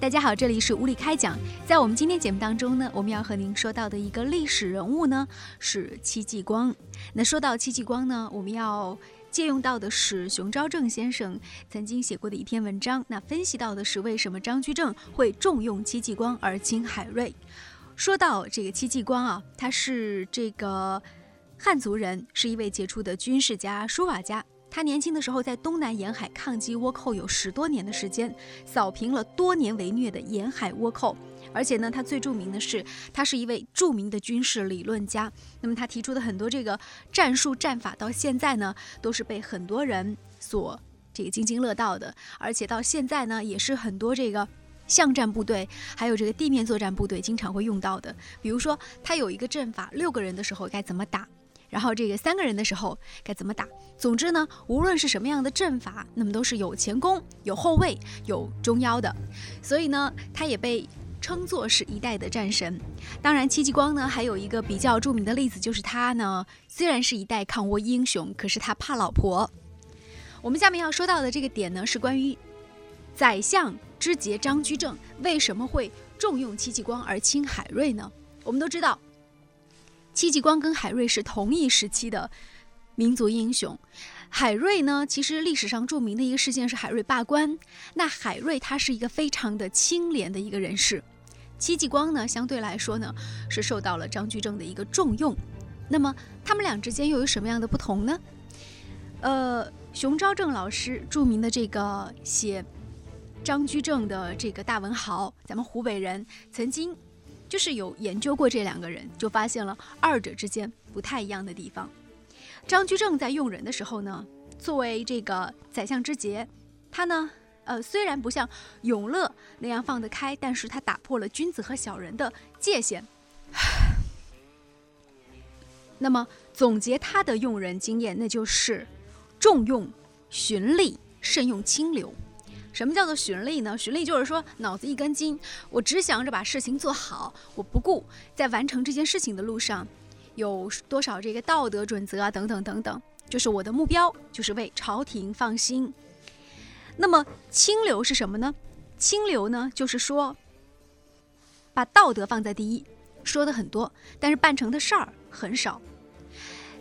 大家好，这里是无理开讲。在我们今天节目当中呢，我们要和您说到的一个历史人物呢是戚继光。那说到戚继光呢，我们要借用到的是熊昭正先生曾经写过的一篇文章。那分析到的是为什么张居正会重用戚继光而轻海瑞。说到这个戚继光啊，他是这个汉族人，是一位杰出的军事家、书法家。他年轻的时候在东南沿海抗击倭寇有十多年的时间，扫平了多年为虐的沿海倭寇。而且呢，他最著名的是，他是一位著名的军事理论家。那么他提出的很多这个战术战法，到现在呢，都是被很多人所这个津津乐道的。而且到现在呢，也是很多这个巷战部队，还有这个地面作战部队经常会用到的。比如说，他有一个阵法，六个人的时候该怎么打。然后这个三个人的时候该怎么打？总之呢，无论是什么样的阵法，那么都是有前攻、有后卫、有中腰的。所以呢，他也被称作是一代的战神。当然，戚继光呢还有一个比较著名的例子，就是他呢虽然是一代抗倭英雄，可是他怕老婆。我们下面要说到的这个点呢，是关于宰相之杰张居正为什么会重用戚继光而轻海瑞呢？我们都知道。戚继光跟海瑞是同一时期的民族英雄。海瑞呢，其实历史上著名的一个事件是海瑞罢官。那海瑞他是一个非常的清廉的一个人士。戚继光呢，相对来说呢，是受到了张居正的一个重用。那么他们俩之间又有什么样的不同呢？呃，熊昭正老师著名的这个写张居正的这个大文豪，咱们湖北人曾经。就是有研究过这两个人，就发现了二者之间不太一样的地方。张居正在用人的时候呢，作为这个宰相之杰，他呢，呃，虽然不像永乐那样放得开，但是他打破了君子和小人的界限。那么总结他的用人经验，那就是重用循吏，慎用清流。什么叫做循吏呢？循吏就是说脑子一根筋，我只想着把事情做好，我不顾在完成这件事情的路上有多少这个道德准则啊，等等等等，就是我的目标就是为朝廷放心。那么清流是什么呢？清流呢，就是说把道德放在第一，说的很多，但是办成的事儿很少。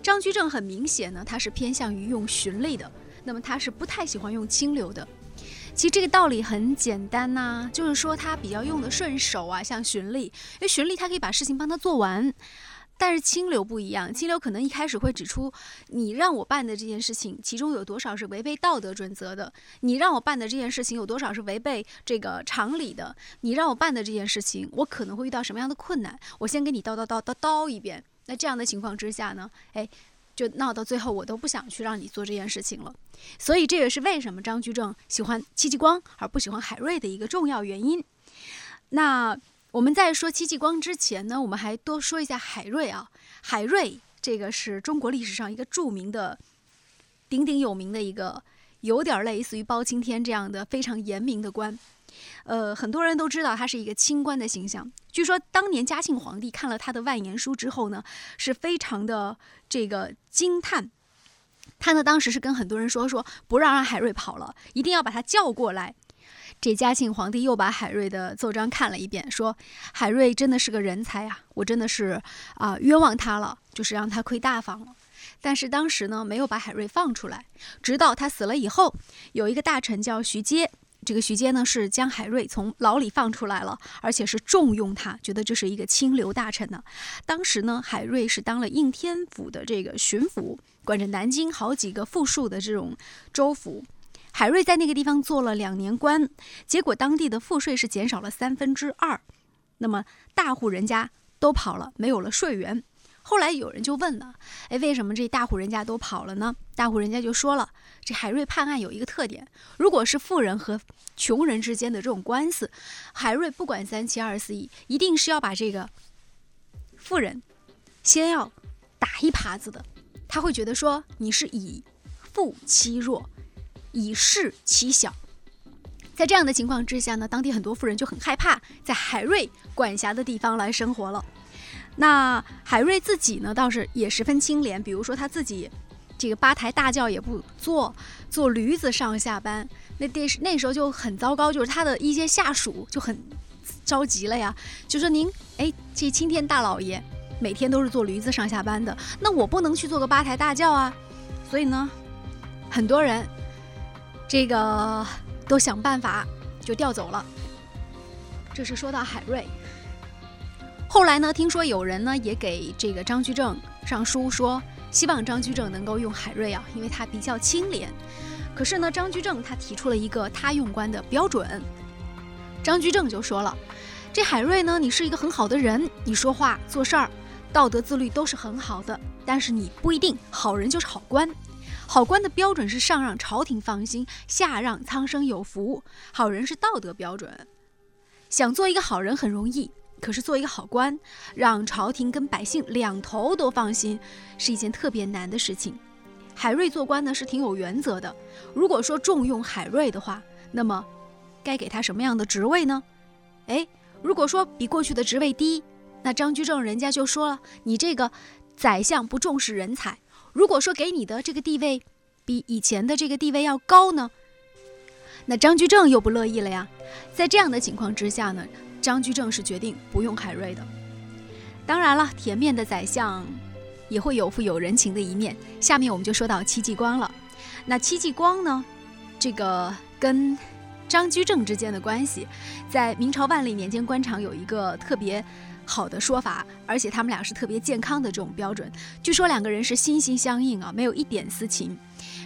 张居正很明显呢，他是偏向于用循吏的，那么他是不太喜欢用清流的。其实这个道理很简单呐，就是说他比较用的顺手啊，像循吏，因为循吏他可以把事情帮他做完，但是清流不一样，清流可能一开始会指出你让我办的这件事情，其中有多少是违背道德准则的，你让我办的这件事情有多少是违背这个常理的，你让我办的这件事情，我可能会遇到什么样的困难，我先给你叨叨叨叨叨一遍，那这样的情况之下呢，哎。就闹到最后，我都不想去让你做这件事情了。所以这也是为什么张居正喜欢戚继光而不喜欢海瑞的一个重要原因。那我们在说戚继光之前呢，我们还多说一下海瑞啊。海瑞这个是中国历史上一个著名的、鼎鼎有名的一个，有点类似于包青天这样的非常严明的官。呃，很多人都知道他是一个清官的形象。据说当年嘉庆皇帝看了他的万言书之后呢，是非常的这个惊叹。他呢当时是跟很多人说说，不让让海瑞跑了，一定要把他叫过来。这嘉庆皇帝又把海瑞的奏章看了一遍，说海瑞真的是个人才啊，我真的是啊冤枉他了，就是让他亏大发了。但是当时呢没有把海瑞放出来，直到他死了以后，有一个大臣叫徐阶。这个徐阶呢是将海瑞从牢里放出来了，而且是重用他，觉得这是一个清流大臣呢。当时呢，海瑞是当了应天府的这个巡抚，管着南京好几个富庶的这种州府。海瑞在那个地方做了两年官，结果当地的赋税是减少了三分之二，那么大户人家都跑了，没有了税源。后来有人就问了，哎，为什么这大户人家都跑了呢？大户人家就说了，这海瑞判案有一个特点，如果是富人和穷人之间的这种官司，海瑞不管三七二十一，一定是要把这个富人先要打一耙子的。他会觉得说你是以富欺弱，以势欺小。在这样的情况之下呢，当地很多富人就很害怕在海瑞管辖的地方来生活了。那海瑞自己呢，倒是也十分清廉。比如说他自己这个吧台大轿也不坐，坐驴子上下班。那电视那时候就很糟糕，就是他的一些下属就很着急了呀，就说您，哎，这青天大老爷每天都是坐驴子上下班的，那我不能去做个吧台大轿啊。所以呢，很多人这个都想办法就调走了。这是说到海瑞。后来呢，听说有人呢也给这个张居正上书说，希望张居正能够用海瑞啊，因为他比较清廉。可是呢，张居正他提出了一个他用官的标准。张居正就说了：“这海瑞呢，你是一个很好的人，你说话做事儿，道德自律都是很好的。但是你不一定好人就是好官。好官的标准是上让朝廷放心，下让苍生有福。好人是道德标准，想做一个好人很容易，可是做一个好官，让朝廷跟百姓两头都放心，是一件特别难的事情。”海瑞做官呢是挺有原则的。如果说重用海瑞的话，那么该给他什么样的职位呢？哎，如果说比过去的职位低，那张居正人家就说了，你这个宰相不重视人才。如果说给你的这个地位比以前的这个地位要高呢，那张居正又不乐意了呀。在这样的情况之下呢，张居正是决定不用海瑞的。当然了，甜面的宰相。也会有富有人情的一面。下面我们就说到戚继光了。那戚继光呢，这个跟张居正之间的关系，在明朝万历年间官场有一个特别好的说法，而且他们俩是特别健康的这种标准。据说两个人是心心相印啊，没有一点私情。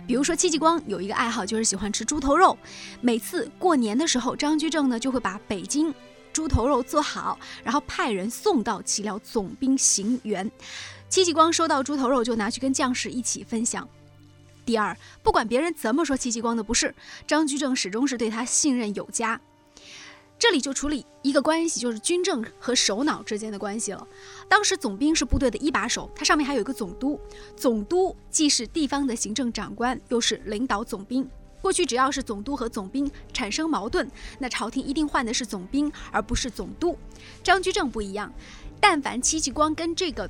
比如说戚继光有一个爱好，就是喜欢吃猪头肉。每次过年的时候，张居正呢就会把北京猪头肉做好，然后派人送到齐辽总兵行辕。戚继光收到猪头肉就拿去跟将士一起分享。第二，不管别人怎么说戚继光的不是，张居正始终是对他信任有加。这里就处理一个关系，就是军政和首脑之间的关系了。当时总兵是部队的一把手，他上面还有一个总督，总督既是地方的行政长官，又是领导总兵。过去只要是总督和总兵产生矛盾，那朝廷一定换的是总兵，而不是总督。张居正不一样，但凡戚继光跟这个。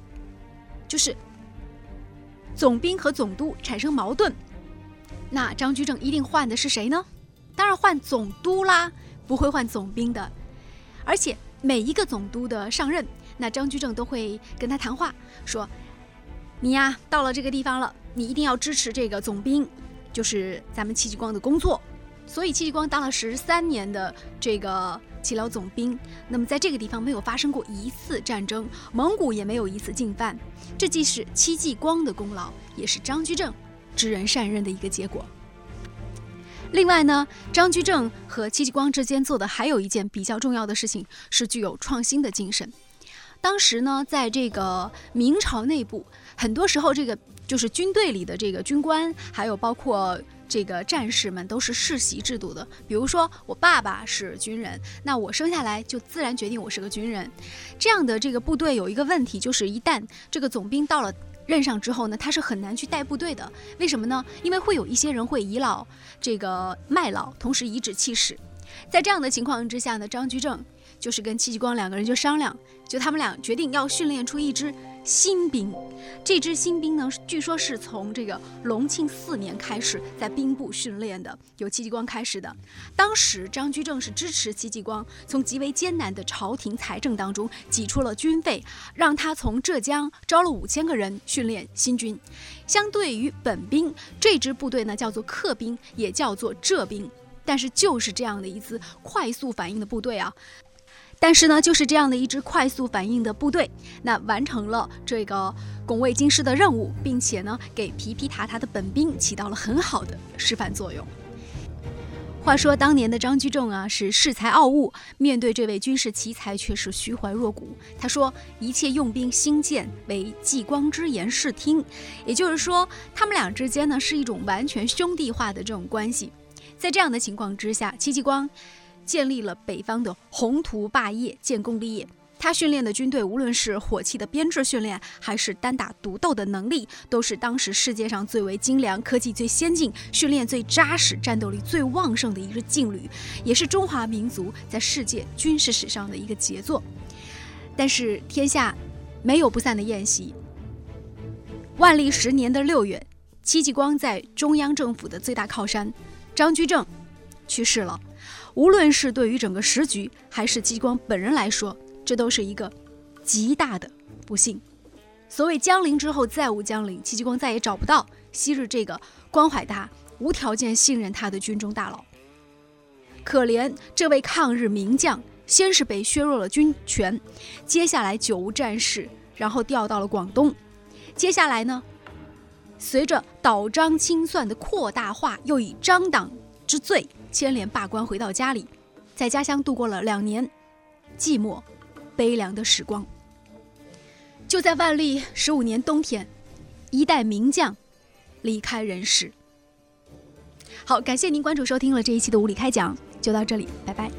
就是总兵和总督产生矛盾，那张居正一定换的是谁呢？当然换总督啦，不会换总兵的。而且每一个总督的上任，那张居正都会跟他谈话，说：“你呀，到了这个地方了，你一定要支持这个总兵，就是咱们戚继光的工作。”所以戚继光当了十三年的这个。齐辽总兵，那么在这个地方没有发生过一次战争，蒙古也没有一次进犯，这既是戚继光的功劳，也是张居正知人善任的一个结果。另外呢，张居正和戚继光之间做的还有一件比较重要的事情，是具有创新的精神。当时呢，在这个明朝内部，很多时候这个就是军队里的这个军官，还有包括。这个战士们都是世袭制度的，比如说我爸爸是军人，那我生下来就自然决定我是个军人。这样的这个部队有一个问题，就是一旦这个总兵到了任上之后呢，他是很难去带部队的。为什么呢？因为会有一些人会倚老这个卖老，同时颐指气使。在这样的情况之下呢，张居正就是跟戚继光两个人就商量，就他们俩决定要训练出一支。新兵，这支新兵呢，据说是从这个隆庆四年开始在兵部训练的，由戚继光开始的。当时张居正是支持戚继光从极为艰难的朝廷财政当中挤出了军费，让他从浙江招了五千个人训练新军。相对于本兵，这支部队呢叫做客兵，也叫做浙兵。但是就是这样的一支快速反应的部队啊。但是呢，就是这样的一支快速反应的部队，那完成了这个拱卫京师的任务，并且呢，给皮皮塔塔的本兵起到了很好的示范作用。话说当年的张居正啊，是恃才傲物，面对这位军事奇才却是虚怀若谷。他说：“一切用兵兴建，为继光之言视听。”也就是说，他们俩之间呢，是一种完全兄弟化的这种关系。在这样的情况之下，戚继光。建立了北方的宏图霸业，建功立业。他训练的军队，无论是火器的编制训练，还是单打独斗的能力，都是当时世界上最为精良、科技最先进、训练最扎实、战斗力最旺盛的一支劲旅，也是中华民族在世界军事史上的一个杰作。但是天下没有不散的宴席。万历十年的六月，戚继光在中央政府的最大靠山张居正去世了。无论是对于整个时局，还是戚继光本人来说，这都是一个极大的不幸。所谓江陵之后再无江陵，戚继光再也找不到昔日这个关怀他、无条件信任他的军中大佬。可怜这位抗日名将，先是被削弱了军权，接下来久无战事，然后调到了广东。接下来呢，随着倒张清算的扩大化，又以张党之罪牵连罢官，回到家里，在家乡度过了两年寂寞、悲凉的时光。就在万历十五年冬天，一代名将离开人世。好，感谢您关注收听了这一期的无理开讲，就到这里，拜拜。